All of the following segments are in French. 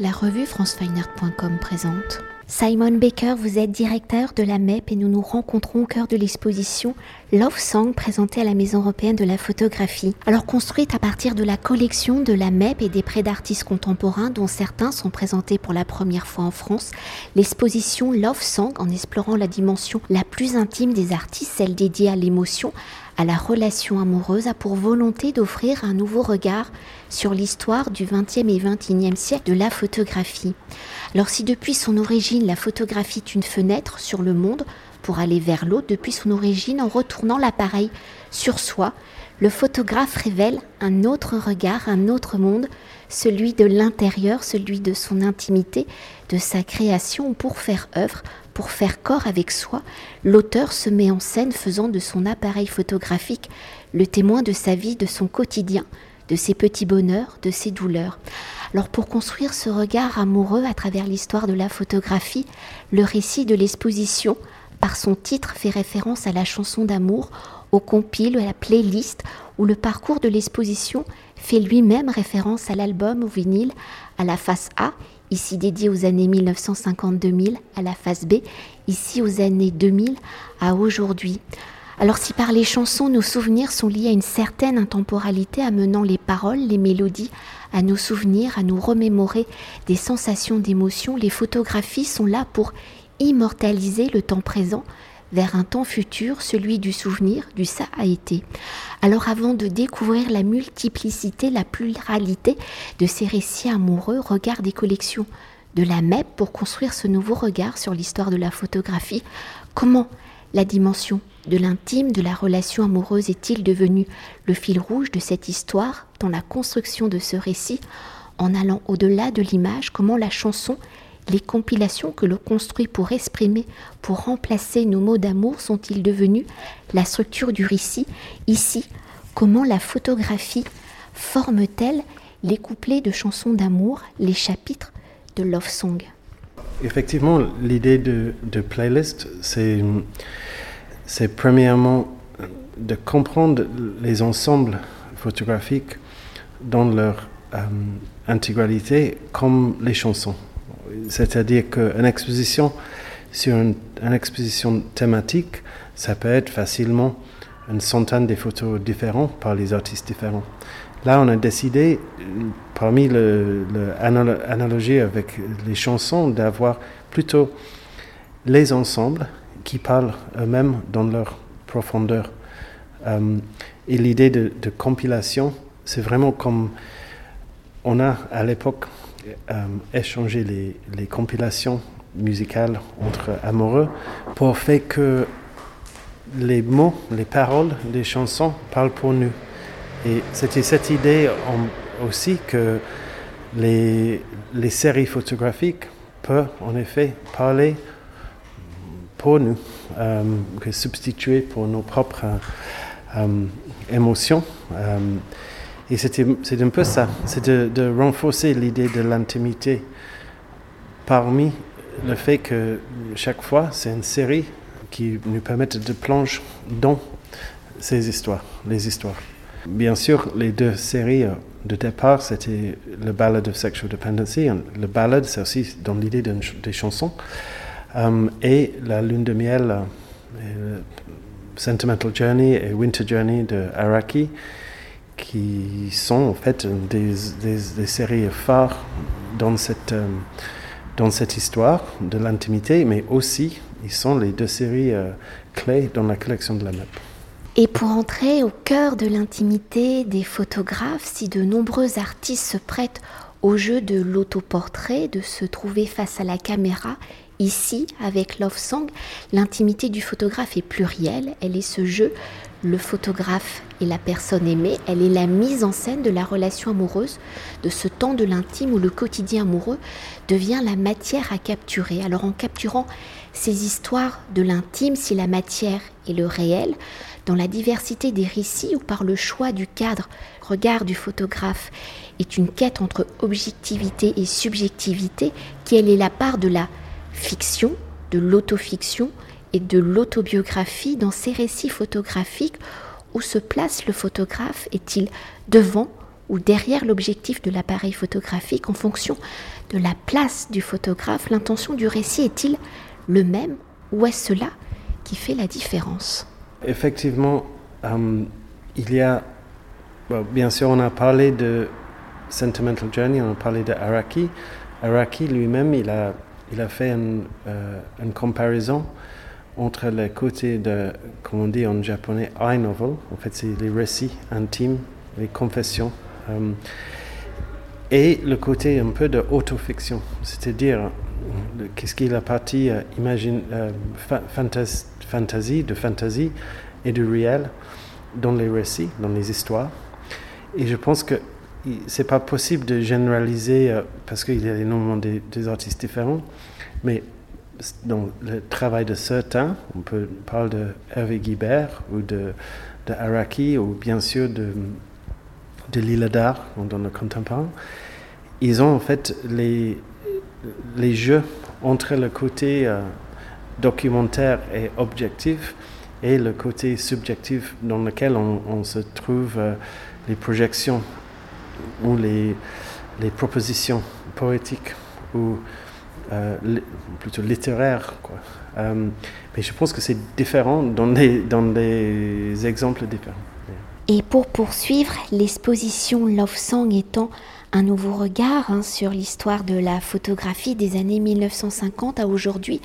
La revue francefineart.com présente. Simon Baker, vous êtes directeur de la MEP et nous nous rencontrons au cœur de l'exposition Love Song présentée à la Maison européenne de la photographie. Alors construite à partir de la collection de la MEP et des prêts d'artistes contemporains dont certains sont présentés pour la première fois en France, l'exposition Love Song en explorant la dimension la plus intime des artistes, celle dédiée à l'émotion, à la relation amoureuse a pour volonté d'offrir un nouveau regard sur l'histoire du XXe et XXIe siècle de la photographie. Alors si depuis son origine la photographie est une fenêtre sur le monde pour aller vers l'autre, depuis son origine en retournant l'appareil sur soi, le photographe révèle un autre regard, un autre monde, celui de l'intérieur, celui de son intimité, de sa création pour faire œuvre, pour faire corps avec soi, l'auteur se met en scène faisant de son appareil photographique le témoin de sa vie, de son quotidien, de ses petits bonheurs, de ses douleurs. Alors pour construire ce regard amoureux à travers l'histoire de la photographie, le récit de l'exposition, par son titre, fait référence à la chanson d'amour, au compile, à la playlist, où le parcours de l'exposition fait lui-même référence à l'album, au vinyle, à la face A ici dédié aux années 1950-2000 à la phase B, ici aux années 2000 à aujourd'hui. Alors si par les chansons nos souvenirs sont liés à une certaine intemporalité amenant les paroles, les mélodies à nos souvenirs, à nous remémorer des sensations d'émotion, les photographies sont là pour immortaliser le temps présent vers un temps futur, celui du souvenir, du ça a été. Alors avant de découvrir la multiplicité, la pluralité de ces récits amoureux, regarde des collections de la MEP pour construire ce nouveau regard sur l'histoire de la photographie. Comment la dimension de l'intime, de la relation amoureuse est-il devenue le fil rouge de cette histoire dans la construction de ce récit en allant au-delà de l'image, comment la chanson les compilations que l'on construit pour exprimer, pour remplacer nos mots d'amour sont-ils devenus la structure du récit? Ici, comment la photographie forme-t-elle les couplets de chansons d'amour, les chapitres de Love Song? Effectivement, l'idée de, playlist, c'est, premièrement de comprendre les ensembles photographiques dans leur euh, intégralité comme les chansons. C'est-à-dire qu'une exposition sur une, exposition thématique, ça peut être facilement une centaine de photos différentes par les artistes différents. Là, on a décidé, parmi l'analogie avec les chansons, d'avoir plutôt les ensembles qui parlent eux-mêmes dans leur profondeur. Euh, et l'idée de, de compilation, c'est vraiment comme on a à l'époque euh, échanger les, compilations musicales entre amoureux pour faire que les mots, les paroles des chansons parlent pour nous. Et c'était cette idée aussi que les, les, séries photographiques peuvent en effet parler pour nous, euh, que substituer pour nos propres euh, émotions. Et c'est un peu ça, c'est de, renforcer l'idée de l'intimité parmi le fait que chaque fois, c'est une série qui nous permet de plonger dans ces histoires, les histoires. Bien sûr, les deux séries euh, de départ, c'était le Ballad of Sexual Dependency. Le ballad, c'est aussi dans l'idée des chansons. Euh, et la lune de miel, euh, Sentimental Journey et Winter Journey de Araki qui sont en fait des, des, séries phares dans cette, euh, dans cette histoire de l'intimité, mais aussi ils sont les deux séries euh, clés dans la collection de la MEP. Et pour entrer au cœur de l'intimité des photographes, si de nombreux artistes se prêtent au jeu de l'autoportrait, de se trouver face à la caméra, ici, avec Love Song, l'intimité du photographe est plurielle, elle est ce jeu. Le photographe et la personne aimée, elle est la mise en scène de la relation amoureuse, de ce temps de l'intime où le quotidien amoureux devient la matière à capturer. Alors en capturant ces histoires de l'intime, si la matière est le réel, dans la diversité des récits ou par le choix du cadre, regard du photographe, est une quête entre objectivité et subjectivité, qui elle est la part de la fiction, de l'autofiction, et de l'autobiographie dans ces récits photographiques où se place le photographe Est-il devant ou derrière l'objectif de l'appareil photographique en fonction de la place du photographe, l'intention du récit est-il le même ou est-ce cela qui fait la différence? Effectivement, euh, il y a, bien sûr, on a parlé de Sentimental Journey, on a parlé de Araki. Araki lui-même, il a, il a fait une, euh, une comparaison entre les côtés de, comme on dit en japonais, I novel, en fait c'est les récits intimes, les confessions, euh, et le côté un peu de autofiction, c'est-à-dire qu'est-ce qui est la partie euh, imagine, euh, fantasy, de fantasy et du réel dans les récits, dans les histoires. Et je pense que c'est pas possible de généraliser parce qu'il y a énormément des, des artistes différents, mais dans le travail de certains, on peut parler de Hervé Guibert ou de, de Araki ou bien sûr de, de Lila d'art dans le contemporain, ils ont en fait les, les jeux entre le côté euh, documentaire et objectif et le côté subjectif dans lequel on, se trouve euh, les projections ou les, les propositions poétiques ou euh, plutôt littéraire. Quoi. Euh, mais je pense que c'est différent dans des, dans des exemples différents. Et pour poursuivre, l'exposition Love Song étant un nouveau regard hein, sur l'histoire de la photographie des années 1950 à aujourd'hui,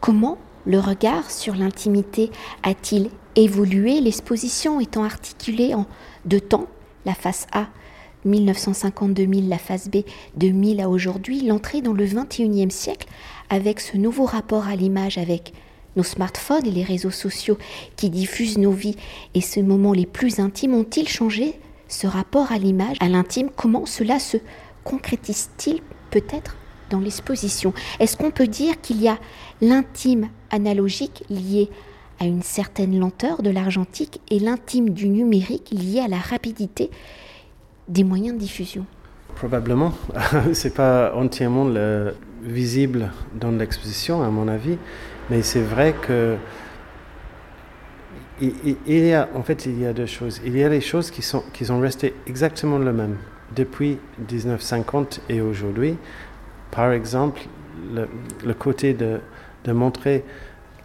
comment le regard sur l'intimité a-t-il évolué? L'exposition étant articulée en deux temps, la face A 1950-2000, la phase B 2000 à aujourd'hui, l'entrée dans le 21e siècle avec ce nouveau rapport à l'image avec nos smartphones et les réseaux sociaux qui diffusent nos vies et ces moments les plus intimes ont-ils changé ce rapport à l'image, à l'intime? Comment cela se concrétise-t-il peut-être dans l'exposition? Est-ce qu'on peut dire qu'il y a l'intime analogique lié à une certaine lenteur de l'argentique et l'intime du numérique lié à la rapidité des moyens de diffusion Probablement. c'est pas entièrement visible dans l'exposition, à mon avis, mais c'est vrai que il, y a, en fait, il y a deux choses. Il y a les choses qui sont, qui sont restées exactement les mêmes depuis 1950 et aujourd'hui. Par exemple, le, le côté de, de montrer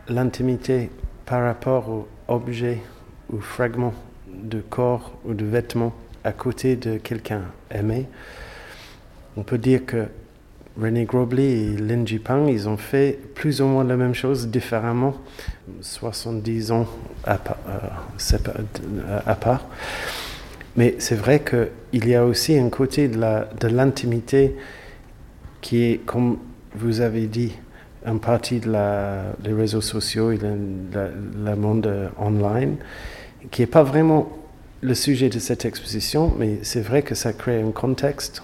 l'intimité par rapport aux objets ou fragments de corps ou de vêtements à côté de quelqu'un aimé. On peut dire que René Grobly et Lin Jipang, ils ont fait plus ou moins la même chose différemment, 70 ans à, euh, à part. Mais c'est vrai qu'il y a aussi un côté de l'intimité qui est, comme vous avez dit, une partie de des réseaux sociaux et le monde online, qui n'est pas vraiment le sujet de cette exposition, mais c'est vrai que ça crée un contexte.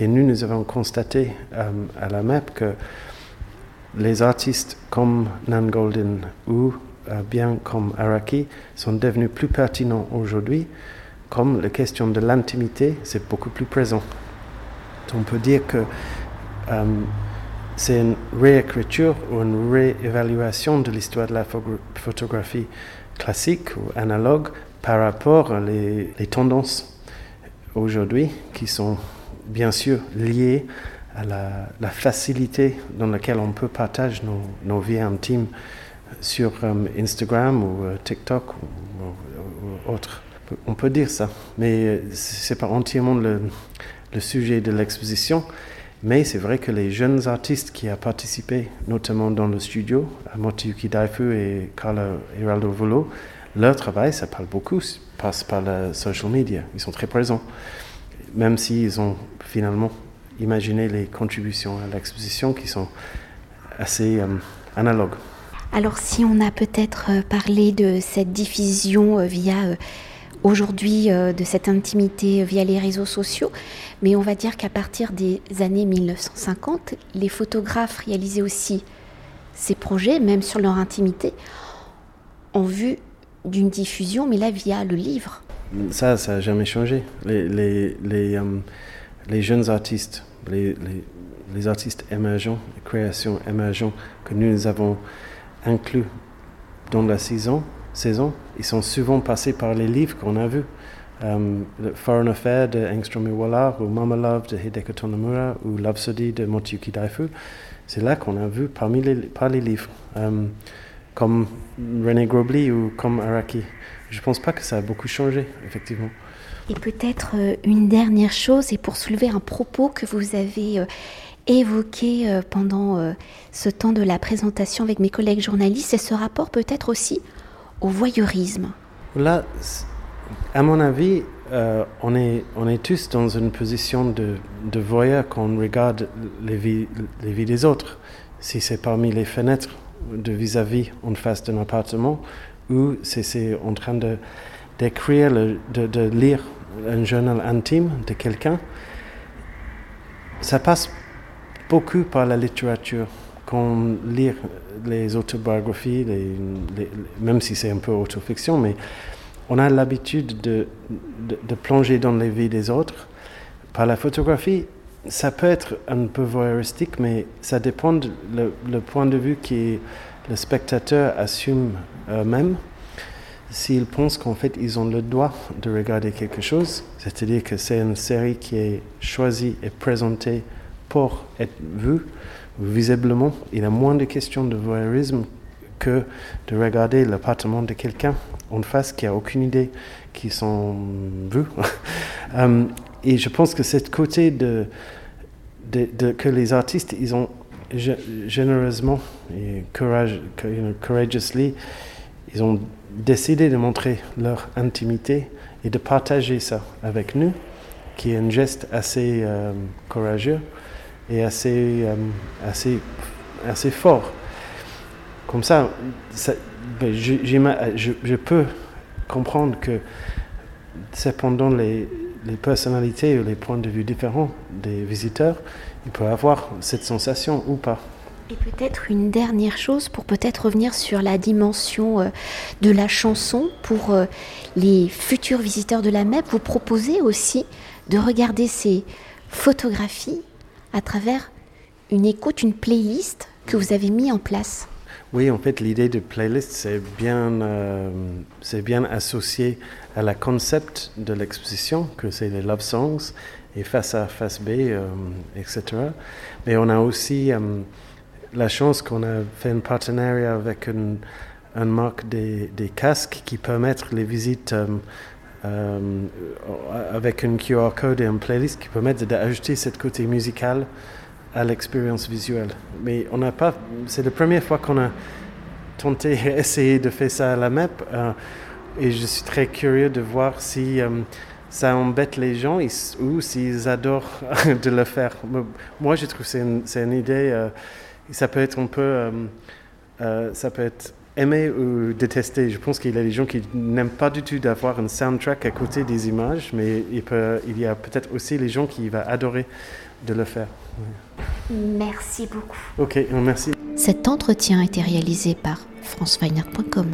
Et nous, nous avons constaté euh, à la MEP que les artistes comme Nan Golden ou euh, bien comme Araki sont devenus plus pertinents aujourd'hui, comme la question de l'intimité, c'est beaucoup plus présent. On peut dire que euh, c'est une réécriture ou une réévaluation de l'histoire de la photographie classique ou analogue par rapport aux les, tendances aujourd'hui qui sont bien sûr liées à la, facilité dans laquelle on peut partager nos, vies intimes sur euh, Instagram ou euh, TikTok ou, autre. On peut dire ça, mais euh, ce n'est pas entièrement le, sujet de l'exposition. Mais c'est vrai que les jeunes artistes qui ont participé, notamment dans le studio, Motiyuki Daifu et Carla Hiraldo Volo, leur travail, ça parle beaucoup, passe par la social media. Ils sont très présents, même s'ils ont finalement imaginé les contributions à l'exposition qui sont assez euh, analogues. Alors si on a peut-être euh, parlé de cette diffusion euh, via aujourd'hui de cette intimité via les réseaux sociaux, mais on va dire qu'à partir des années 1950, les photographes réalisaient aussi ces projets, même sur leur intimité, ont vu d'une diffusion, mais là via le livre. Ça, ça n'a jamais changé. Les, les, les, euh, les jeunes artistes, les, les, artistes émergents, les créations émergentes que nous avons inclus dans la saison, saison, ils sont souvent passés par les livres qu'on a vus. euh, Foreign Affair de Engstrom Iwala, ou Mama Love de Hideko Tonomura, ou Love de Mochiyuki Daifu. C'est là qu'on a vu parmi les, par les livres, euh, comme René Grobly ou comme Araki. Je ne pense pas que ça a beaucoup changé, effectivement. Et peut-être euh, une dernière chose, et pour soulever un propos que vous avez évoqué pendant ce temps de la présentation avec mes collègues journalistes, c'est ce rapport peut-être aussi au voyeurisme. Là, à mon avis, euh, on, est, on est tous dans une position de, de voyeur quand on regarde les vies, les vies des autres. Si c'est parmi les fenêtres de vis-à-vis en face d'un appartement ou c'est en train de, d'écrire, de, de lire un journal intime de quelqu'un, ça passe beaucoup par la littérature. Quand on lit les autobiographies, même si c'est un peu autofiction, mais on a l'habitude de, de, plonger dans les vies des autres. Par la photographie, ça peut être un peu voyeuristique, mais ça dépend du le, point de vue que le spectateur assume eux-mêmes. S'ils pensent qu'en fait ils ont le droit de regarder quelque chose, c'est-à-dire que c'est une série qui est choisie et présentée pour être vue, visiblement, il y a moins de questions de voyeurisme que de regarder l'appartement de quelqu'un en face qui a aucune idée qui sont vus. Euh, et je pense que cette côté de, de, que les artistes, ils ont généreusement et courage, courageously, ils ont décidé de montrer leur intimité et de partager ça avec nous, qui est un geste assez euh, courageux et assez, euh, assez, assez fort. Comme ça, ben, je, peux comprendre que cependant les, les personnalités ou les points de vue différents des visiteurs, il peut avoir cette sensation ou pas. Et peut-être une dernière chose pour peut-être revenir sur la dimension euh, de la chanson pour euh, les futurs visiteurs de la MEP, vous proposez aussi de regarder ces photographies à travers une écoute, une playlist que vous avez mis en place. Oui, en fait, l'idée de playlist, c'est bien, euh, bien associé à la concept de l'exposition, que c'est les love songs, et face A, face B, euh, etc. Mais on a aussi euh, la chance qu'on a fait un partenariat avec une, marque des, des, casques qui permettent les visites avec un QR code et une playlist qui permettent d'ajouter cette côté musical à l'expérience visuelle. Mais on n'a pas. C'est la première fois qu'on a tenté, essayé de faire ça à la MEP. Euh, et je suis très curieux de voir si euh, ça embête les gens ou s'ils adorent de le faire. Moi, je trouve que c'est une, idée. Euh, ça peut être un peu. ça peut être aimé ou détesté. Je pense qu'il y a des gens qui n'aiment pas du tout d'avoir un soundtrack à côté des images, mais il y a peut-être aussi les gens qui vont adorer de le faire. Merci beaucoup. Ok, merci. Cet entretien a été réalisé par franceweiner.com.